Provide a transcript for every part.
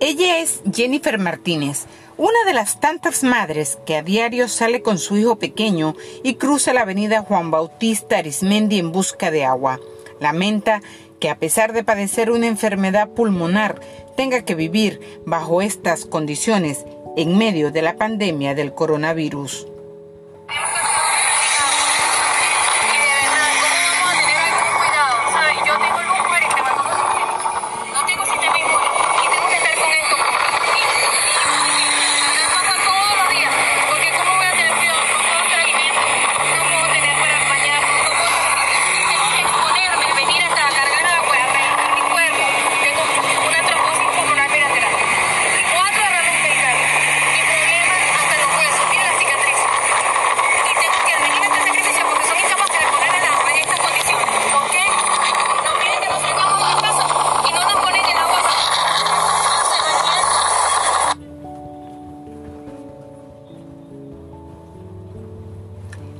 Ella es Jennifer Martínez, una de las tantas madres que a diario sale con su hijo pequeño y cruza la avenida Juan Bautista Arismendi en busca de agua. Lamenta que a pesar de padecer una enfermedad pulmonar, tenga que vivir bajo estas condiciones en medio de la pandemia del coronavirus.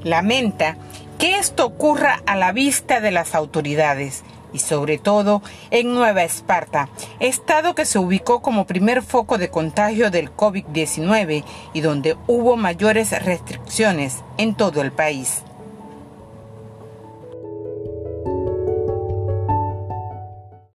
Lamenta que esto ocurra a la vista de las autoridades y sobre todo en Nueva Esparta, estado que se ubicó como primer foco de contagio del COVID-19 y donde hubo mayores restricciones en todo el país.